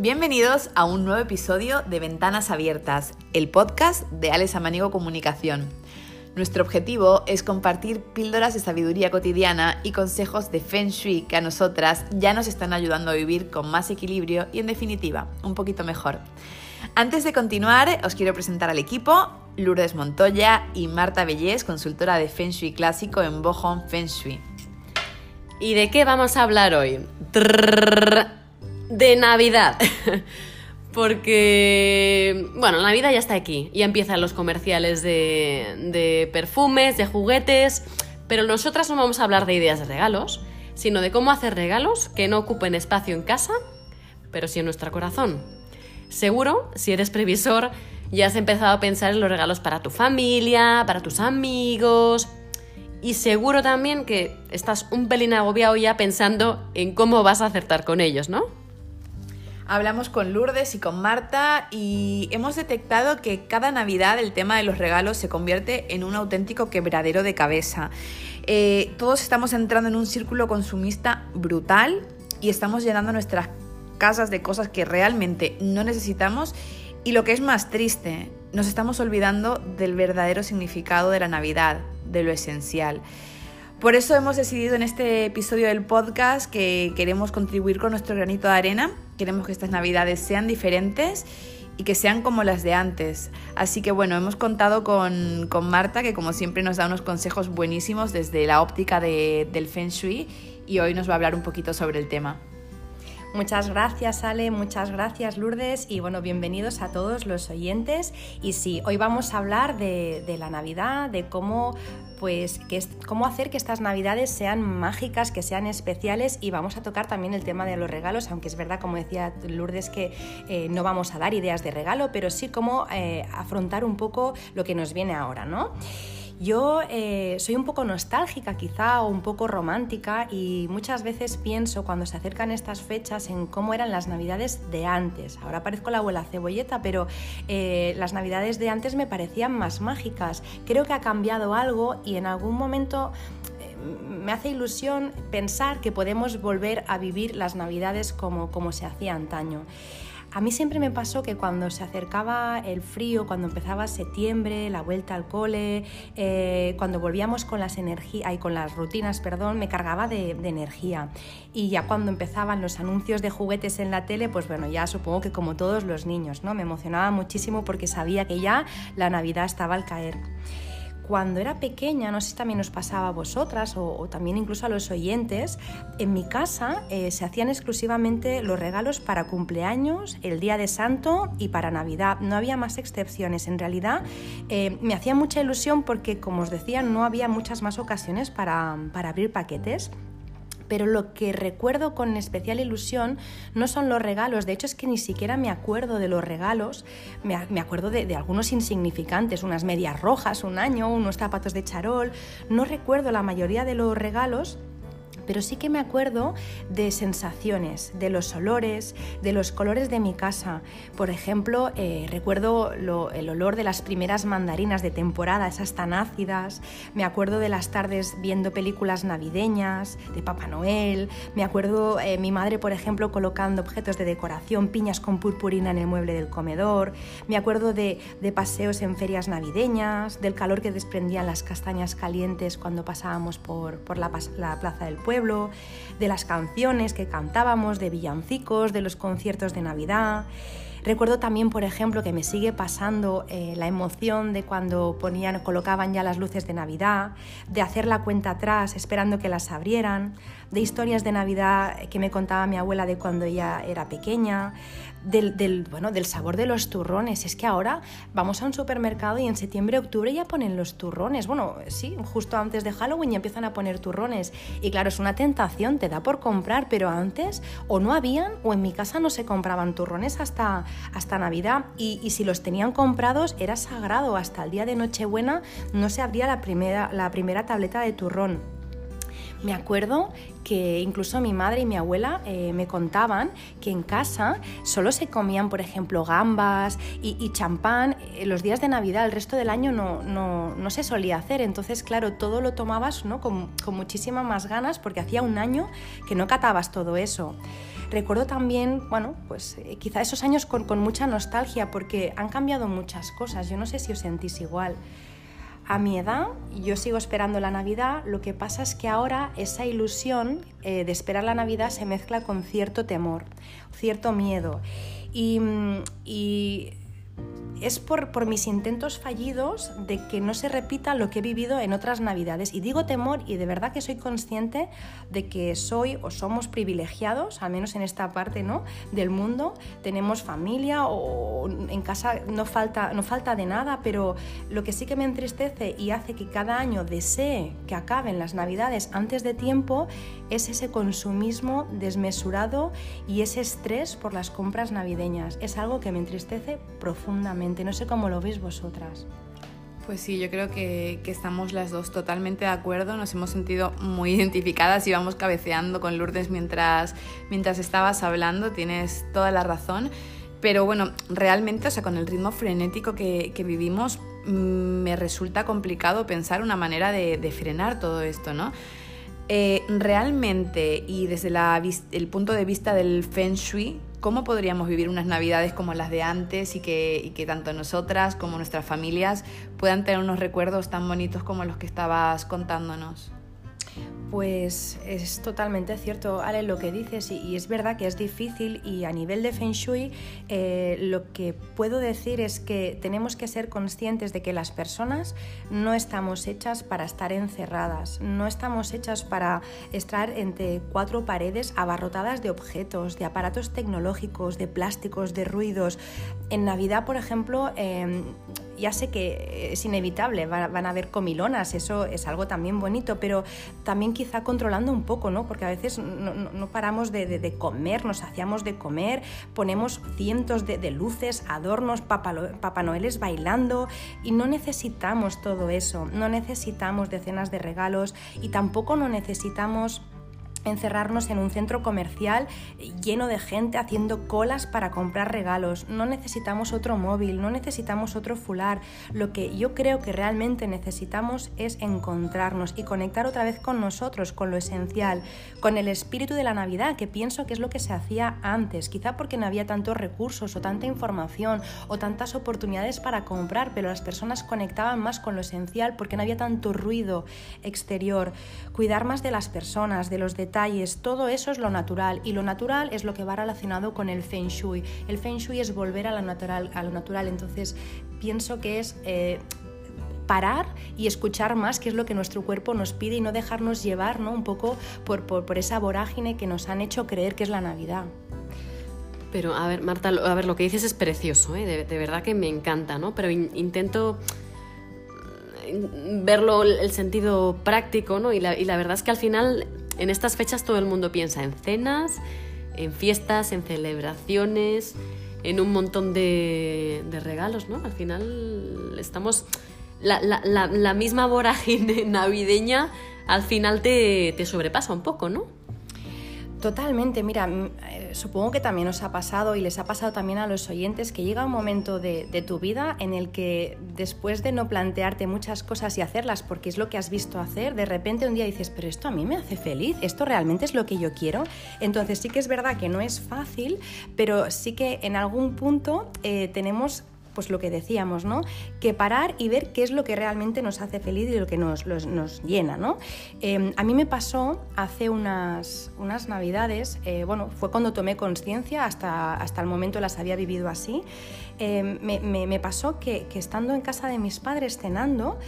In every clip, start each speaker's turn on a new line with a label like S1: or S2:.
S1: Bienvenidos a un nuevo episodio de Ventanas Abiertas, el podcast de Alex Amanigo Comunicación. Nuestro objetivo es compartir píldoras de sabiduría cotidiana y consejos de Feng Shui que a nosotras ya nos están ayudando a vivir con más equilibrio y en definitiva un poquito mejor. Antes de continuar, os quiero presentar al equipo, Lourdes Montoya y Marta Bellés, consultora de Feng Shui clásico en Bohong Feng Shui.
S2: ¿Y de qué vamos a hablar hoy? De Navidad. Porque, bueno, la Navidad ya está aquí. Ya empiezan los comerciales de, de perfumes, de juguetes. Pero nosotras no vamos a hablar de ideas de regalos, sino de cómo hacer regalos que no ocupen espacio en casa, pero sí en nuestro corazón. Seguro, si eres previsor, ya has empezado a pensar en los regalos para tu familia, para tus amigos. Y seguro también que estás un pelín agobiado ya pensando en cómo vas a acertar con ellos, ¿no?
S1: Hablamos con Lourdes y con Marta y hemos detectado que cada Navidad el tema de los regalos se convierte en un auténtico quebradero de cabeza. Eh, todos estamos entrando en un círculo consumista brutal y estamos llenando nuestras casas de cosas que realmente no necesitamos y lo que es más triste, nos estamos olvidando del verdadero significado de la Navidad, de lo esencial. Por eso hemos decidido en este episodio del podcast que queremos contribuir con nuestro granito de arena, queremos que estas navidades sean diferentes y que sean como las de antes. Así que bueno, hemos contado con, con Marta, que como siempre nos da unos consejos buenísimos desde la óptica de, del Feng Shui y hoy nos va a hablar un poquito sobre el tema.
S3: Muchas gracias Ale, muchas gracias Lourdes y bueno, bienvenidos a todos los oyentes. Y sí, hoy vamos a hablar de, la Navidad, de cómo pues que es, cómo hacer que estas navidades sean mágicas, que sean especiales y vamos a tocar también el tema de los regalos, aunque es verdad, como decía Lourdes, que eh, no vamos a dar ideas de regalo, pero sí cómo eh, afrontar un poco lo que nos viene ahora, ¿no? Yo eh, soy un poco nostálgica quizá o un poco romántica y muchas veces pienso cuando se acercan estas fechas en cómo eran las navidades de antes. Ahora parezco la abuela cebolleta, pero eh, las navidades de antes me parecían más mágicas. Creo que ha cambiado algo y en algún momento eh, me hace ilusión pensar que podemos volver a vivir las navidades como, como se hacía antaño. A mí siempre me pasó que cuando se acercaba el frío, cuando empezaba septiembre, la vuelta al cole, eh, cuando volvíamos con las energías, con las rutinas, perdón, me cargaba de, de, energía. Y ya cuando empezaban los anuncios de juguetes en la tele, pues bueno, ya supongo que como todos los niños, ¿no? Me emocionaba muchísimo porque sabía que ya la Navidad estaba al caer cuando era pequeña, no sé si también nos pasaba a vosotras o, o también incluso a los oyentes, en mi casa eh, se hacían exclusivamente los regalos para cumpleaños, el día de santo y para Navidad. No había más excepciones. En realidad eh, me hacía mucha ilusión porque, como os decía, no había muchas más ocasiones para, para abrir paquetes pero lo que recuerdo con especial ilusión no son los regalos, de hecho es que ni siquiera me acuerdo de los regalos, me, acuerdo de, de, algunos insignificantes, unas medias rojas un año, unos zapatos de charol, no recuerdo la mayoría de los regalos pero sí que me acuerdo de sensaciones, de los olores, de los colores de mi casa. Por ejemplo, eh, recuerdo el olor de las primeras mandarinas de temporada, esas tan ácidas. Me acuerdo de las tardes viendo películas navideñas, de Papá Noel. Me acuerdo eh, mi madre, por ejemplo, colocando objetos de decoración, piñas con purpurina en el mueble del comedor. Me acuerdo de, paseos en ferias navideñas, del calor que desprendían las castañas calientes cuando pasábamos por, la plaza del pueblo de las canciones que cantábamos, de villancicos, de los conciertos de Navidad. Recuerdo también, por ejemplo, que me sigue pasando eh, la emoción de cuando ponían, colocaban ya las luces de Navidad, de hacer la cuenta atrás esperando que las abrieran, de historias de Navidad que me contaba mi abuela de cuando ella era pequeña, del, bueno, del sabor de los turrones. Es que ahora vamos a un supermercado y en septiembre, octubre ya ponen los turrones. Bueno, sí, justo antes de Halloween ya empiezan a poner turrones. Y claro, es una tentación, te da por comprar, pero antes o no habían o en mi casa no se compraban turrones hasta, hasta Navidad. Y, y si los tenían comprados era sagrado. Hasta el día de Nochebuena no se abría la primera, la primera tableta de turrón. Me acuerdo que incluso mi madre y mi abuela eh, me contaban que en casa solo se comían, por ejemplo, gambas y, champán eh, los días de Navidad, el resto del año no, no, se solía hacer. Entonces, claro, todo lo tomabas ¿no? con, con muchísimas más ganas porque hacía un año que no catabas todo eso. Recuerdo también, bueno, pues eh, quizá esos años con, con mucha nostalgia porque han cambiado muchas cosas. Yo no sé si os sentís igual. A mi edad, yo sigo esperando la Navidad, lo que pasa es que ahora esa ilusión eh, de esperar la Navidad se mezcla con cierto temor, cierto miedo. Y, mm, y es por, mis intentos fallidos de que no se repita lo que he vivido en otras navidades. Y digo temor y de verdad que soy consciente de que soy o somos privilegiados, al menos en esta parte ¿no? del mundo. Tenemos familia o en casa no falta, no falta de nada, pero lo que sí que me entristece y hace que cada año desee que acaben las navidades antes de tiempo es ese consumismo desmesurado y ese estrés por las compras navideñas. Es algo que me entristece profundamente. No sé cómo lo veis vosotras.
S1: Pues sí, yo creo que, estamos las dos totalmente de acuerdo, nos hemos sentido muy identificadas y vamos cabeceando con Lourdes mientras, mientras estabas hablando, tienes toda la razón. Pero bueno, realmente, o sea, con el ritmo frenético que, vivimos, mm, me resulta complicado pensar una manera de, frenar todo esto, ¿no? Eh, realmente, y desde el punto de vista del Feng Shui, cómo podríamos vivir unas navidades como las de antes y que, tanto nosotras como nuestras familias puedan tener unos recuerdos tan bonitos como los que estabas contándonos.
S3: Pues es totalmente cierto, Ale, lo que dices, y, es verdad que es difícil y a nivel de Feng Shui eh, lo que puedo decir es que tenemos que ser conscientes de que las personas no estamos hechas para estar encerradas, no estamos hechas para estar entre cuatro paredes abarrotadas de objetos, de aparatos tecnológicos, de plásticos, de ruidos. En Navidad, por ejemplo, em, ya sé que es inevitable, van a haber comilonas, eso es algo también bonito, pero también quizá controlando un poco, ¿no? Porque a veces no, paramos de, comer, nos hacíamos de comer, ponemos cientos de, luces, adornos, Papá Noeles bailando y no necesitamos todo eso, no necesitamos decenas de regalos y tampoco no necesitamos encerrarnos en un centro comercial lleno de gente haciendo colas para comprar regalos. No necesitamos otro móvil, no necesitamos otro fular. Lo que yo creo que realmente necesitamos es encontrarnos y conectar otra vez con nosotros, con lo esencial, con el espíritu de la Navidad, que pienso que es lo que se hacía antes, quizá porque no había tantos recursos o tanta información o tantas oportunidades para comprar, pero las personas conectaban más con lo esencial porque no había tanto ruido exterior. Cuidar más de las personas, de los detalles, todo eso es lo natural y lo natural es lo que va relacionado con el feng shui. El feng shui es volver a lo natural, a lo natural. entonces pienso que es... Eh, parar y escuchar más qué es lo que nuestro cuerpo nos pide y no dejarnos llevar ¿no? un poco por, por, esa vorágine que nos han hecho creer que es la Navidad.
S2: Pero a ver, Marta, a ver, lo que dices es precioso, ¿eh? de, verdad que me encanta, ¿no? Pero intento mm, verlo el sentido práctico, ¿no? Y la, y la verdad es que al final en estas fechas todo el mundo piensa en cenas, en fiestas, en celebraciones, en un montón de, regalos, ¿no? Al final estamos... La, misma vorágine navideña al final te, te sobrepasa un poco, ¿no?
S3: Totalmente, mira, eh, supongo que también os ha pasado y les ha pasado también a los oyentes que llega un momento de, tu vida en el que después de no plantearte muchas cosas y hacerlas porque es lo que has visto hacer, de repente un día dices, pero esto a mí me hace feliz, esto realmente es lo que yo quiero. Entonces sí que es verdad que no es fácil, pero sí que en algún punto eh, tenemos pues lo que decíamos, ¿no? Que parar y ver qué es lo que realmente nos hace feliz y lo que nos, nos llena, ¿no? Em, a mí me pasó hace unas, unas navidades, eh, bueno, fue cuando tomé conciencia, hasta, hasta el momento las había vivido así, em, me, pasó que estando en casa de mis padres cenando,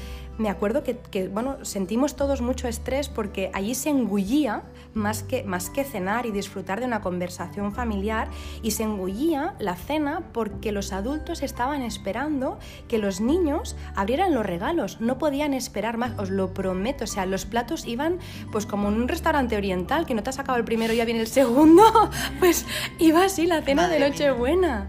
S3: me acuerdo que, bueno, sentimos todos mucho estrés porque allí se engullía más que, más que cenar y disfrutar de una conversación familiar y se engullía la cena porque los adultos estaban esperando que los niños abrieran los regalos, no podían esperar más, os lo prometo, o sea, los platos iban pues como en un restaurante oriental, que no te has sacado el primero y ya viene el segundo, pues iba así la cena de Nochebuena.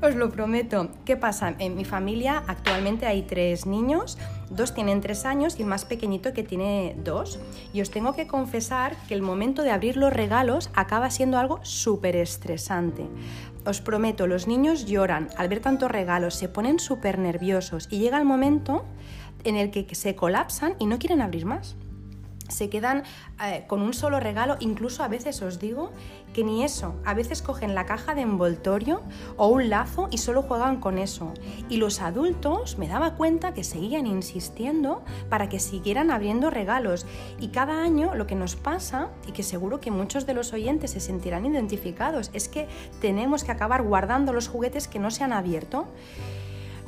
S3: Os lo prometo. ¿Qué pasa? En mi familia actualmente hay tres niños dos tienen tres años y el más pequeñito que tiene dos. Y os tengo que confesar que el momento de abrir los regalos acaba siendo algo súper estresante. Os prometo, los niños lloran al ver tantos regalos, se ponen súper nerviosos y llega el momento en el que se colapsan y no quieren abrir más se quedan eh, con un solo regalo, incluso a veces os digo que ni eso, a veces cogen la caja de envoltorio o un lazo y solo juegan con eso. Y los adultos me daba cuenta que seguían insistiendo para que siguieran abriendo regalos. Y cada año lo que nos pasa, y que seguro que muchos de los oyentes se sentirán identificados, es que tenemos que acabar guardando los juguetes que no se han abierto.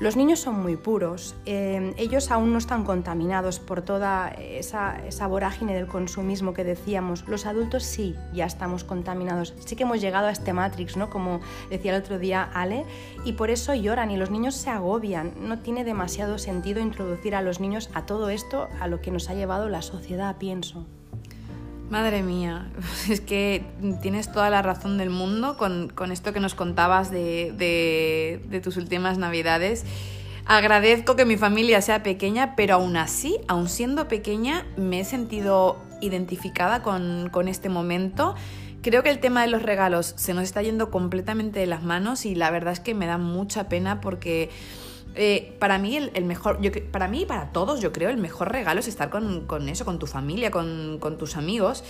S3: Los niños son muy puros, eh, ellos aún no están contaminados por toda esa, vorágine del consumismo que decíamos. Los adultos sí, ya estamos contaminados. Sí que hemos llegado a este Matrix, ¿no? Como decía el otro día Ale, y por eso lloran y los niños se agobian. No tiene demasiado sentido introducir a los niños a todo esto, a lo que nos ha llevado la sociedad, pienso.
S1: Madre mía, es que tienes toda la razón del mundo con, esto que nos contabas de, tus últimas navidades. Agradezco que mi familia sea pequeña, pero aún así, aún siendo pequeña, me he sentido identificada con, con este momento. Creo que el tema de los regalos se nos está yendo completamente de las manos y la verdad es que me da mucha pena porque eh, para mí el, mejor, para mí y para todos yo creo el mejor regalo es estar con, eso, con tu familia, con, tus amigos.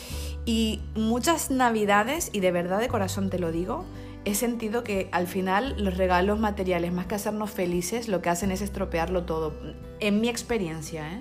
S1: Y muchas navidades, y de verdad de corazón te lo digo, he sentido que al final los regalos materiales, más que hacernos felices, lo que hacen es estropearlo todo. En mi experiencia, ¿eh?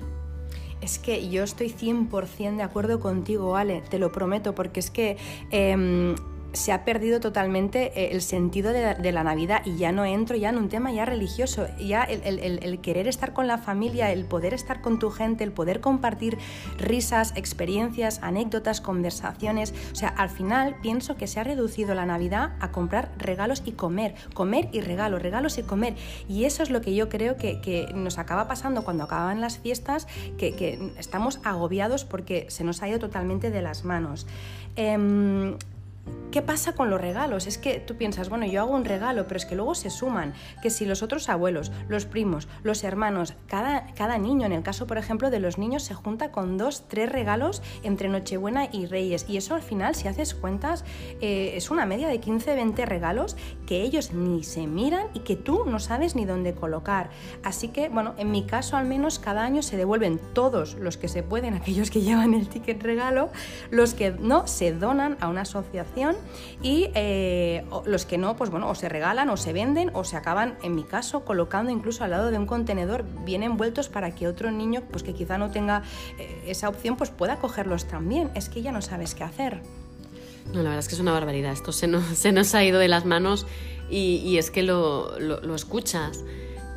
S3: Es que yo estoy 100% de acuerdo contigo, Ale, te lo prometo, porque es que em, se ha perdido totalmente eh, el sentido de, la Navidad y ya no entro ya en un tema ya religioso, ya el, querer estar con la familia, el poder estar con tu gente, el poder compartir risas, experiencias, anécdotas, conversaciones. O sea, al final pienso que se ha reducido la Navidad a comprar regalos y comer, comer y regalos, regalos y comer. Y eso es lo que yo creo que, nos acaba pasando cuando acaban las fiestas, que, estamos agobiados porque se nos ha ido totalmente de las manos. Em, ¿Qué pasa con los regalos? Es que tú piensas, bueno, yo hago un regalo, pero es que luego se suman, que si los otros abuelos, los primos, los hermanos, cada, cada niño, en el caso, por ejemplo, de los niños, se junta con dos, tres regalos entre Nochebuena y Reyes. Y eso al final, si haces cuentas, eh, es una media de 15, 20 regalos que ellos ni se miran y que tú no sabes ni dónde colocar. Así que, bueno, en mi caso al menos cada año se devuelven todos los que se pueden, aquellos que llevan el ticket regalo, los que no se donan a una asociación y eh, los que no, pues bueno, o se regalan o se venden o se acaban, en mi caso, colocando incluso al lado de un contenedor bien envueltos para que otro niño, pues que quizá no tenga eh, esa opción, pues pueda cogerlos también. Es que ya no sabes qué hacer.
S2: No, la verdad es que es una barbaridad. Esto se nos, se nos ha ido de las manos y, es que lo, lo, escuchas.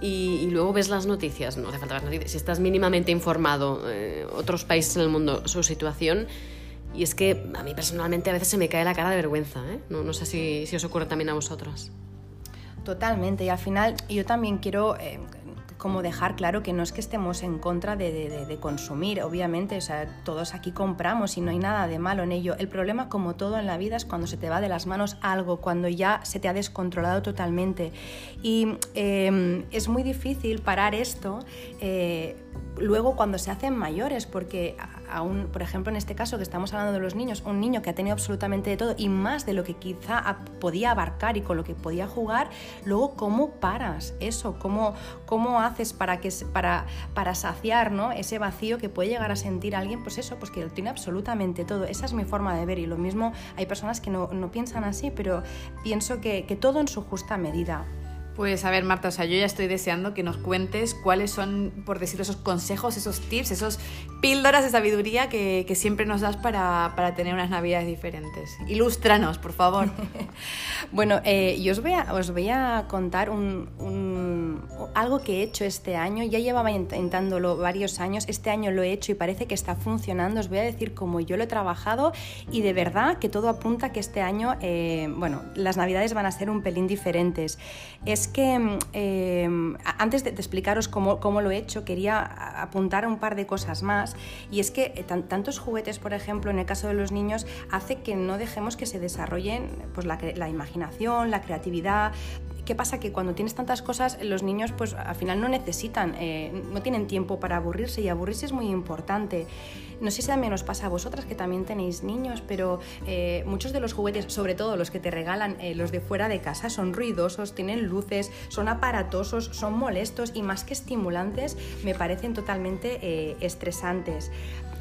S2: Y, luego ves las noticias, no hace falta ver noticias, si estás mínimamente informado, eh, otros países en el mundo, su situación, y es que a mí personalmente a veces se me cae la cara de vergüenza, ¿eh? no, sé si, os ocurre también a vosotros.
S3: Totalmente, y al final yo también quiero eh, como dejar claro que no es que estemos en contra de, consumir, obviamente, o sea, todos aquí compramos y no hay nada de malo en ello. El problema, como todo en la vida, es cuando se te va de las manos algo, cuando ya se te ha descontrolado totalmente. Y eh, es muy difícil parar esto luego cuando se hacen mayores, porque aún, por ejemplo, en este caso que estamos hablando de los niños, un niño que ha tenido absolutamente de todo y más de lo que quizá podía abarcar y con lo que podía jugar, luego cómo paras eso, cómo, cómo haces para, que, para, para saciar ¿no? ese vacío que puede llegar a sentir alguien, pues eso, pues que tiene absolutamente todo. Esa es mi forma de ver y lo mismo hay personas que no, piensan así, pero pienso que, que todo en su justa medida.
S1: Pues a ver, Marta, o sea, yo ya estoy deseando que nos cuentes cuáles son, por decirlo, esos consejos, esos tips, esos píldoras de sabiduría que, siempre nos das para, tener unas navidades diferentes. Ilústranos, por favor.
S3: bueno, eh, yo os voy, a, os voy a contar un, algo que he hecho este año. Ya llevaba intentándolo varios años. Este año lo he hecho y parece que está funcionando. Os voy a decir cómo yo lo he trabajado y de verdad que todo apunta que este año, eh, bueno, las navidades van a ser un pelín diferentes. Es que mm, em, antes de, explicaros cómo, lo he hecho, quería apuntar un par de cosas más. Y es que eh, tantos juguetes, por ejemplo, en el caso de los niños, hace que no dejemos que se desarrollen pues, la, la imaginación, la creatividad, ¿qué pasa? Que cuando tienes tantas cosas, los niños pues al final no necesitan, eh, no tienen tiempo para aburrirse y aburrirse es muy importante. No sé si también os pasa a vosotras que también tenéis niños, pero eh, muchos de los juguetes, sobre todo los que te regalan eh, los de fuera de casa, son ruidosos, tienen luces, son aparatosos, son molestos y más que estimulantes, me parecen totalmente estresantes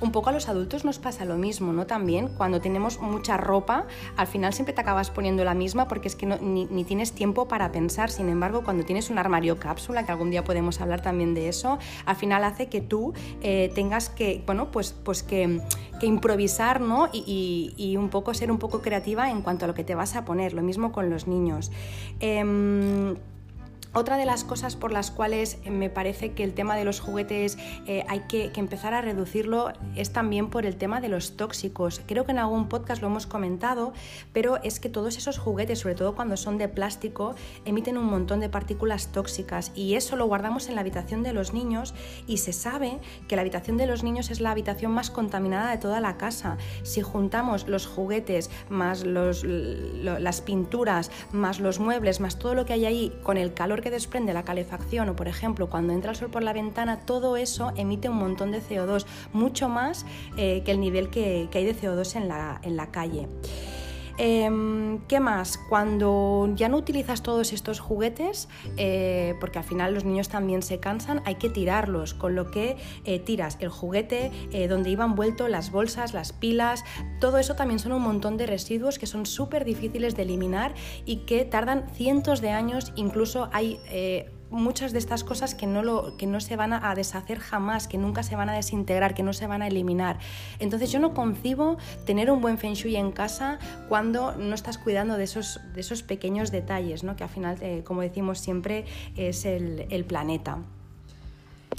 S3: un poco a los adultos nos pasa lo mismo, ¿no? También cuando tenemos mucha ropa, al final siempre te acabas poniendo la misma porque es que ni, tienes tiempo para pensar. Sin embargo, cuando tienes un armario cápsula, que algún día podemos hablar también de eso, al final hace que tú eh, tengas que, bueno, pues, pues que, improvisar, ¿no? Y, un poco ser un poco creativa en cuanto a lo que te vas a poner. Lo mismo con los niños. Em, otra de las cosas por las cuales me parece que el tema de los juguetes eh, hay que, empezar a reducirlo es también por el tema de los tóxicos. Creo que en algún podcast lo hemos comentado, pero es que todos esos juguetes, sobre todo cuando son de plástico, emiten un montón de partículas tóxicas y eso lo guardamos en la habitación de los niños y se sabe que la habitación de los niños es la habitación más contaminada de toda la casa. Si juntamos los juguetes más las pinturas, más los muebles, más todo lo que hay ahí con el calor que desprende la calefacción o, por ejemplo, cuando entra el sol por la ventana, todo eso emite un montón de CO2, mucho más eh, que el nivel que, hay de CO2 en la, en la calle. Em, ¿Qué más? Cuando ya no utilizas todos estos juguetes, eh, porque al final los niños también se cansan, hay que tirarlos, con lo que eh, tiras el juguete eh, donde iban vuelto las bolsas, las pilas, todo eso también son un montón de residuos que son súper difíciles de eliminar y que tardan cientos de años, incluso hay muchas de estas cosas que no, lo, que no se van a deshacer jamás, que nunca se van a desintegrar, que no se van a eliminar. Entonces yo no concibo tener un buen feng shui en casa cuando no estás cuidando de esos, de esos pequeños detalles, ¿no? que al final, eh, como decimos siempre, es el, el planeta.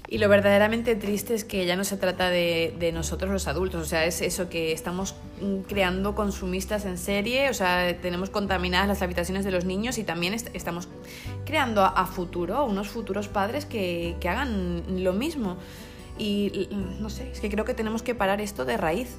S1: Y lo verdaderamente triste es que ya no se trata de, nosotros los adultos, o sea, es eso que estamos mm, creando consumistas en serie, o sea, tenemos contaminadas las habitaciones de los niños y también estamos creando a, futuro unos futuros padres que, que hagan lo mismo. Y no sé, es que creo que tenemos que parar esto de raíz.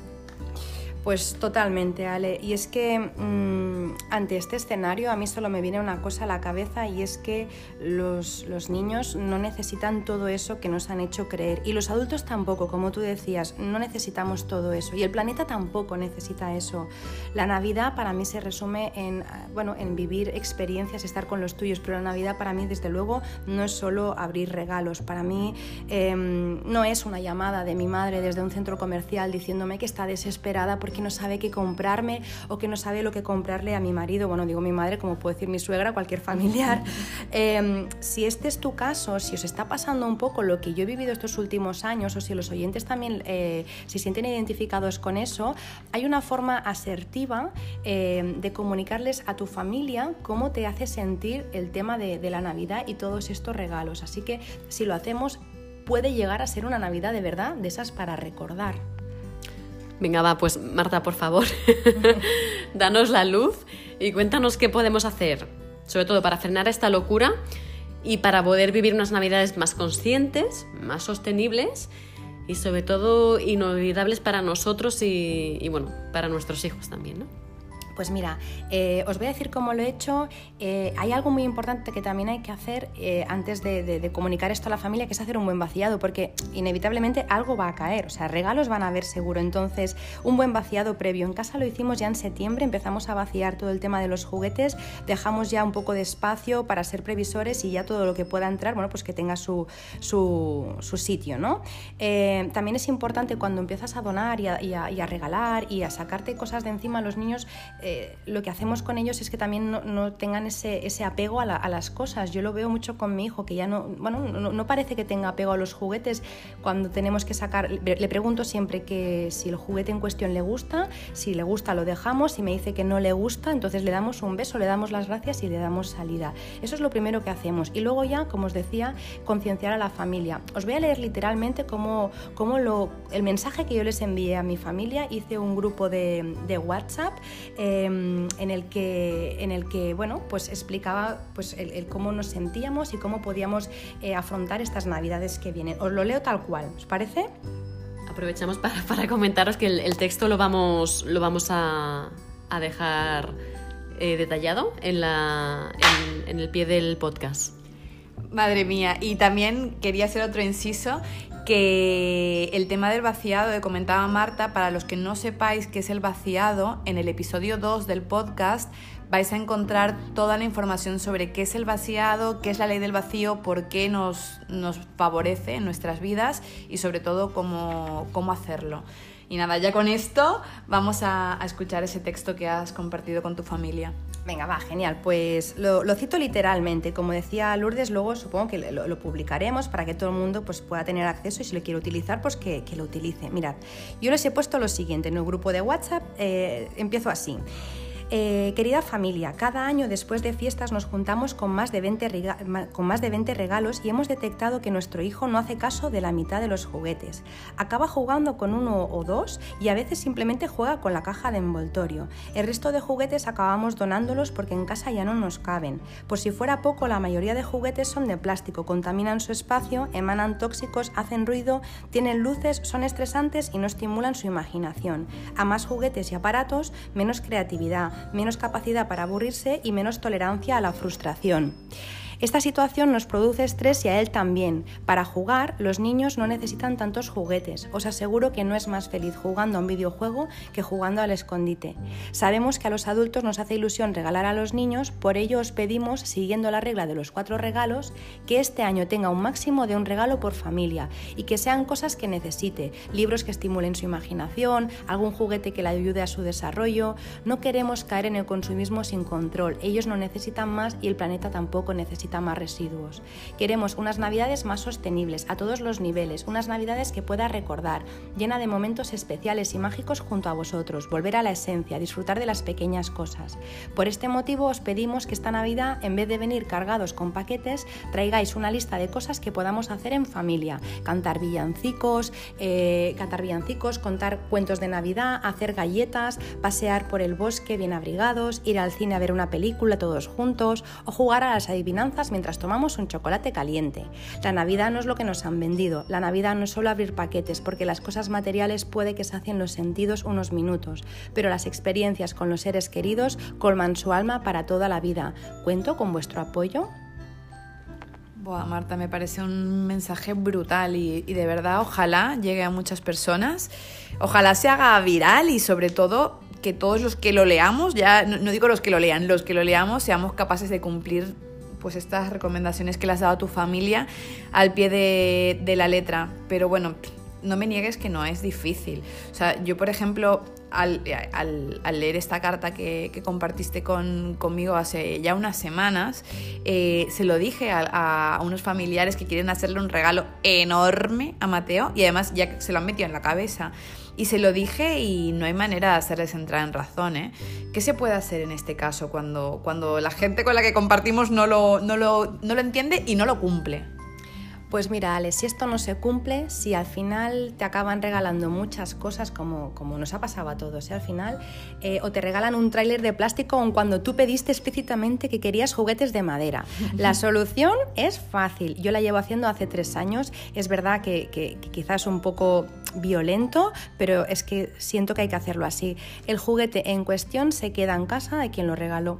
S3: Pues totalmente, Ale. Y es que mm, ante este escenario a mí solo me viene una cosa a la cabeza y es que los, niños no necesitan todo eso que nos han hecho creer. Y los adultos tampoco, como tú decías, no necesitamos todo eso. Y el planeta tampoco necesita eso. La Navidad para mí se resume en, bueno, en vivir experiencias, estar con los tuyos, pero la Navidad para mí desde luego no es solo abrir regalos. Para mí em, no es una llamada de mi madre desde un centro comercial diciéndome que está desesperada porque que no sabe qué comprarme o que no sabe lo que comprarle a mi marido, bueno, digo mi madre, como puedo decir mi suegra, cualquier familiar. Em, si este es tu caso, si os está pasando un poco lo que yo he vivido estos últimos años o si los oyentes también eh, se sienten identificados con eso, hay una forma asertiva em, de comunicarles a tu familia cómo te hace sentir el tema de, de la Navidad y todos estos regalos. Así que si lo hacemos, puede llegar a ser una Navidad de verdad, de esas para recordar.
S2: Venga, va, pues Marta, por favor, danos la luz y cuéntanos qué podemos hacer, sobre todo para frenar esta locura y para poder vivir unas navidades más conscientes, más sostenibles y sobre todo inolvidables para nosotros y, y bueno, para nuestros hijos también, ¿no?
S3: Pues mira, eh, os voy a decir cómo lo he hecho. Eh, hay algo muy importante que también hay que hacer eh, antes de, comunicar esto a la familia, que es hacer un buen vaciado, porque inevitablemente algo va a caer, o sea, regalos van a haber seguro. Entonces, un buen vaciado previo. En casa lo hicimos ya en septiembre, empezamos a vaciar todo el tema de los juguetes, dejamos ya un poco de espacio para ser previsores y ya todo lo que pueda entrar, bueno, pues que tenga su, sitio, ¿no? también es importante cuando empiezas a donar y a, regalar y a sacarte cosas de encima a los niños, eh, lo que hacemos con ellos es que también no, tengan ese, apego a, las cosas. Yo lo veo mucho con mi hijo, que ya no, bueno, no, parece que tenga apego a los juguetes cuando tenemos que sacar, le pregunto siempre que si el juguete en cuestión le gusta, si le gusta lo dejamos, si me dice que no le gusta, entonces le damos un beso, le damos las gracias y le damos salida. Eso es lo primero que hacemos. Y luego ya, como os decía, concienciar a la familia. Os voy a leer literalmente cómo, cómo lo, el mensaje que yo les envié a mi familia. Hice un grupo de, WhatsApp. Eh, Em, en, el que, en el que bueno, pues explicaba pues, el, cómo nos sentíamos y cómo podíamos eh, afrontar estas navidades que vienen. Os lo leo tal cual, ¿os parece?
S2: Aprovechamos para, comentaros que el, texto lo vamos, lo vamos a, dejar eh, detallado en, la, en, en el pie del podcast.
S1: Madre mía, y también quería hacer otro inciso que el tema del vaciado que comentaba Marta, para los que no sepáis qué es el vaciado, en el episodio 2 del podcast vais a encontrar toda la información sobre qué es el vaciado, qué es la ley del vacío, por qué nos, favorece en nuestras vidas y sobre todo cómo, hacerlo. Y nada, ya con esto vamos a escuchar ese texto que has compartido con tu familia.
S3: Venga, va, genial. Pues lo, cito literalmente. Como decía Lourdes, luego supongo que lo, publicaremos para que todo el mundo pues, pueda tener acceso y si lo quiere utilizar, pues que, que lo utilice. Mirad, yo les he puesto lo siguiente. En el grupo de WhatsApp eh, empiezo así. Eh, querida familia, cada año después de fiestas nos juntamos con más, de 20 con más de 20 regalos y hemos detectado que nuestro hijo no hace caso de la mitad de los juguetes. Acaba jugando con uno o dos y a veces simplemente juega con la caja de envoltorio. El resto de juguetes acabamos donándolos porque en casa ya no nos caben. Por si fuera poco, la mayoría de juguetes son de plástico, contaminan su espacio, emanan tóxicos, hacen ruido, tienen luces, son estresantes y no estimulan su imaginación. A más juguetes y aparatos, menos creatividad menos capacidad para aburrirse y menos tolerancia a la frustración. Esta situación nos produce estrés y a él también. Para jugar, los niños no necesitan tantos juguetes. Os aseguro que no es más feliz jugando a un videojuego que jugando al escondite. Sabemos que a los adultos nos hace ilusión regalar a los niños, por ello os pedimos, siguiendo la regla de los cuatro regalos, que este año tenga un máximo de un regalo por familia y que sean cosas que necesite, libros que estimulen su imaginación, algún juguete que le ayude a su desarrollo. No queremos caer en el consumismo sin control. Ellos no necesitan más y el planeta tampoco necesita más residuos. Queremos unas navidades más sostenibles a todos los niveles, unas navidades que pueda recordar, llena de momentos especiales y mágicos junto a vosotros, volver a la esencia, disfrutar de las pequeñas cosas. Por este motivo os pedimos que esta Navidad, en vez de venir cargados con paquetes, traigáis una lista de cosas que podamos hacer en familia, cantar villancicos, eh, cantar villancicos, contar cuentos de Navidad, hacer galletas, pasear por el bosque bien abrigados, ir al cine a ver una película todos juntos o jugar a las adivinanzas mientras tomamos un chocolate caliente. La Navidad no es lo que nos han vendido. La Navidad no es solo abrir paquetes, porque las cosas materiales puede que sacien los sentidos unos minutos, pero las experiencias con los seres queridos colman su alma para toda la vida. ¿Cuento con vuestro apoyo?
S1: Buah, Marta, me parece un mensaje brutal y, y, de verdad ojalá llegue a muchas personas, ojalá se haga viral y sobre todo que todos los que lo leamos, ya no, no digo los que lo lean, los que lo leamos seamos capaces de cumplir pues estas recomendaciones que le has dado a tu familia al pie de, de la letra. Pero bueno, no me niegues que no es difícil. O sea, yo por ejemplo, al, al, al leer esta carta que, que compartiste con, conmigo hace ya unas semanas, eh, se lo dije a, a, unos familiares que quieren hacerle un regalo enorme a Mateo y además ya se lo han metido en la cabeza. Y se lo dije y no hay manera de hacerles entrar en razón. ¿eh? ¿Qué se puede hacer en este caso cuando, cuando la gente con la que compartimos no lo, no, lo, no lo entiende y no lo cumple?
S3: Pues mira, Ale, si esto no se cumple, si al final te acaban regalando muchas cosas como, como nos ha pasado a todos, ¿eh? al final, eh, o te regalan un tráiler de plástico aun cuando tú pediste explícitamente que querías juguetes de madera. La solución es fácil. Yo la llevo haciendo hace tres años. Es verdad que, que, que quizás un poco violento, pero es que siento que hay que hacerlo así. El juguete en cuestión se queda en casa de quien lo regaló.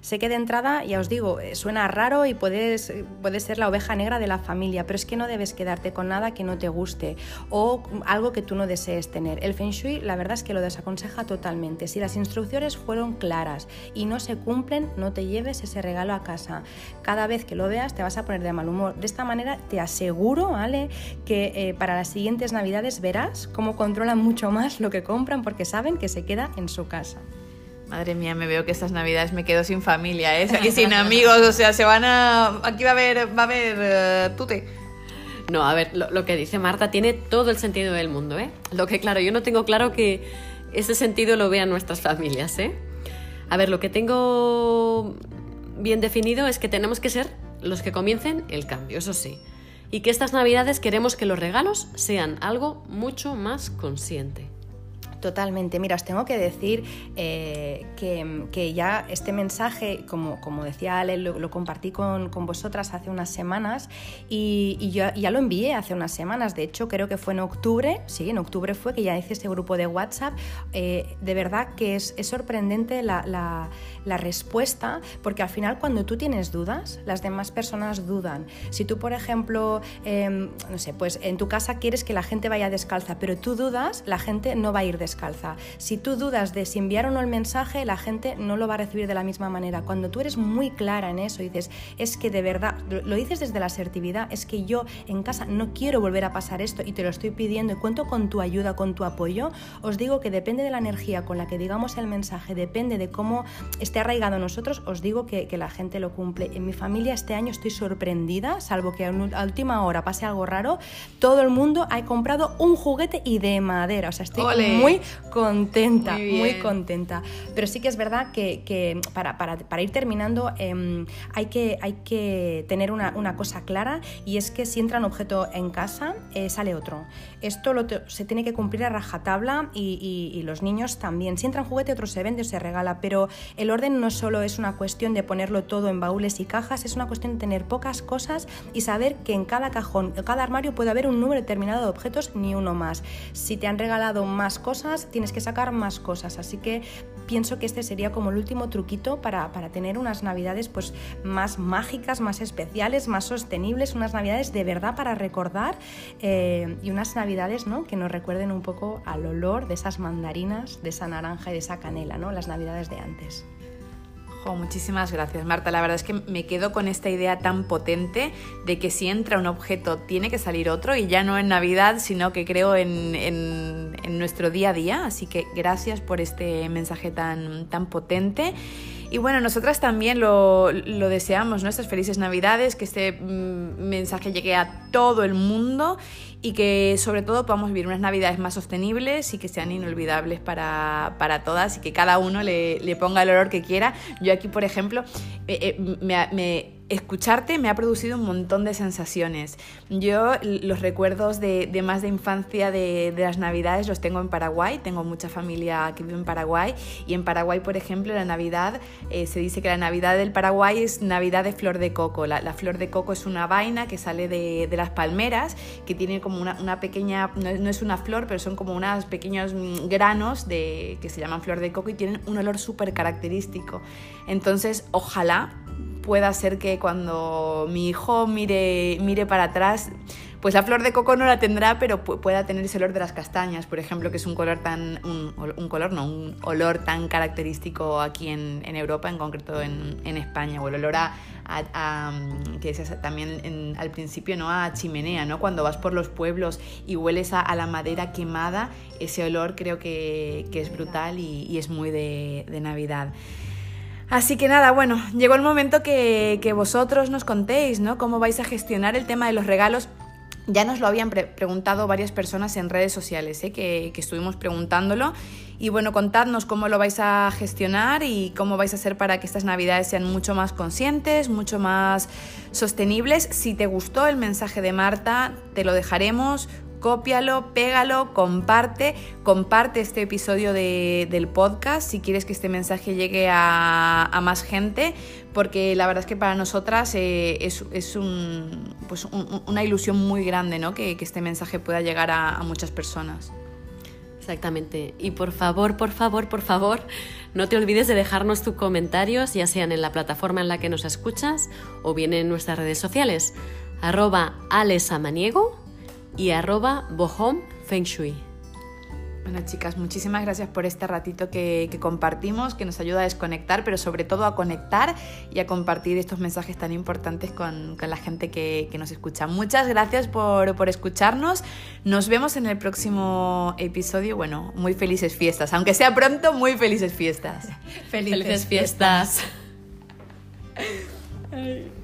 S3: Sé que de entrada, ya os digo, eh, suena raro y puedes, puedes ser la oveja negra de la familia, pero es que no debes quedarte con nada que no te guste o algo que tú no desees tener. El Feng Shui, la verdad es que lo desaconseja totalmente. Si las instrucciones fueron claras y no se cumplen, no te lleves ese regalo a casa. Cada vez que lo veas te vas a poner de mal humor. De esta manera te aseguro, ¿vale? Que eh, para las siguientes navidades verás cómo controlan mucho más lo que compran porque saben que se queda en su casa.
S1: Madre mía, me veo que estas navidades me quedo sin familia, ¿eh? Aquí sin amigos, o sea, se van a... Aquí va a haber, va a haber uh, tute.
S2: No, a ver, lo, lo, que dice Marta tiene todo el sentido del mundo, ¿eh? Lo que, claro, yo no tengo claro que ese sentido lo vean nuestras familias, ¿eh? A ver, lo que tengo bien definido es que tenemos que ser los que comiencen el cambio, eso sí. Y que estas navidades queremos que los regalos sean algo mucho más consciente.
S3: Totalmente. Mira, os tengo que decir eh, que, ya este mensaje, como, como decía Ale, lo, compartí con, vosotras hace unas semanas y, yo ya lo envié hace unas semanas. De hecho, creo que fue en octubre, sí, en octubre fue que ya hice este grupo de WhatsApp. Eh, de verdad que es, sorprendente la, respuesta, porque al final cuando tú tienes dudas, las demás personas dudan. Si tú, por ejemplo, em, no sé, pues en tu casa quieres que la gente vaya descalza, pero tú dudas, la gente no va a ir descalza descalza. Si tú dudas de si enviar o no el mensaje, la gente no lo va a recibir de la misma manera. Cuando tú eres muy clara en eso y dices, es que de verdad, lo dices desde la asertividad, es que yo en casa no quiero volver a pasar esto y te lo estoy pidiendo y cuento con tu ayuda, con tu apoyo, os digo que depende de la energía con la que digamos el mensaje, depende de cómo esté arraigado nosotros, os digo que, que la gente lo cumple. En mi familia este año estoy sorprendida, salvo que a última hora pase algo raro, todo el mundo ha comprado un juguete y de madera, o sea, estoy muy contenta, muy, contenta. Pero sí que es verdad que, para, ir terminando em, hay, que, hay que tener una, cosa clara y es que si entra un objeto en casa, eh, sale otro. Esto se tiene que cumplir a rajatabla y, y, los niños también. Si entra un juguete, otro se vende o se regala, pero el orden no solo es una cuestión de ponerlo todo en baúles y cajas, es una cuestión de tener pocas cosas y saber que en cada cajón, en cada armario puede haber un número determinado de objetos, ni uno más. Si te han regalado más cosas, tienes que sacar más cosas. Así que pienso que este sería como el último truquito para, tener unas navidades pues, más mágicas, más especiales, más sostenibles, unas navidades de verdad para recordar eh, y unas navidades ¿no? que nos recuerden un poco al olor de esas mandarinas, de esa naranja y de esa canela, ¿no? las navidades de antes
S1: muchísimas gracias, Marta. La verdad es que me quedo con esta idea tan potente de que si entra un objeto tiene que salir otro y ya no en Navidad, sino que creo en, en, nuestro día a día. Así que gracias por este mensaje tan, tan potente. Y bueno, nosotras también lo, lo deseamos, nuestras felices Navidades, que este mm, mensaje llegue a todo el mundo y que sobre todo podamos vivir unas Navidades más sostenibles y que sean inolvidables para, para todas y que cada uno le, le, ponga el olor que quiera. Yo aquí, por ejemplo, eh, eh, me, me escucharte me ha producido un montón de sensaciones. Yo los recuerdos de, más de infancia de, las navidades los tengo en Paraguay, tengo mucha familia que vive en Paraguay y en Paraguay, por ejemplo, la Navidad, eh, se dice que la Navidad del Paraguay es Navidad de flor de coco. La, flor de coco es una vaina que sale de, las palmeras, que tiene como una, pequeña, no, es una flor, pero son como unos pequeños mm, granos de, que se llaman flor de coco y tienen un olor súper característico. Entonces, ojalá pueda ser que cuando mi hijo mire, mire para atrás, pues la flor de coco no la tendrá, pero pueda tener ese olor de las castañas, por ejemplo, que es un color tan, un, color, no, un olor tan característico aquí en, Europa, en concreto en, España, o el olor a, que decías también al principio, ¿no? A chimenea, ¿no? Cuando vas por los pueblos y hueles a, la madera quemada, ese olor creo que, es brutal y, es muy de, de Navidad. Así que nada, bueno, llegó el momento que, vosotros nos contéis, ¿no? Cómo vais a gestionar el tema de los regalos. Ya nos lo habían preguntado varias personas en redes sociales, ¿eh? que, que estuvimos preguntándolo. Y bueno, contadnos cómo lo vais a gestionar y cómo vais a hacer para que estas navidades sean mucho más conscientes, mucho más sostenibles. Si te gustó el mensaje de Marta, te lo dejaremos cópialo, pégalo, comparte, comparte este episodio del podcast si quieres que este mensaje llegue a, más gente, porque la verdad es que para nosotras eh, es, pues una ilusión muy grande ¿no? que, este mensaje pueda llegar a, a muchas personas.
S2: Exactamente. Y por favor, por favor, por favor, no te olvides de dejarnos tus comentarios, ya sean en la plataforma en la que nos escuchas o bien en nuestras redes sociales. Arroba alesamaniego y arroba bohom feng shui.
S1: Bueno chicas, muchísimas gracias por este ratito que, compartimos, que nos ayuda a desconectar, pero sobre todo a conectar y a compartir estos mensajes tan importantes con, la gente que, nos escucha. Muchas gracias por, escucharnos. Nos vemos en el próximo episodio. Bueno, muy felices fiestas, aunque sea pronto, muy felices fiestas.
S2: Felices, fiestas.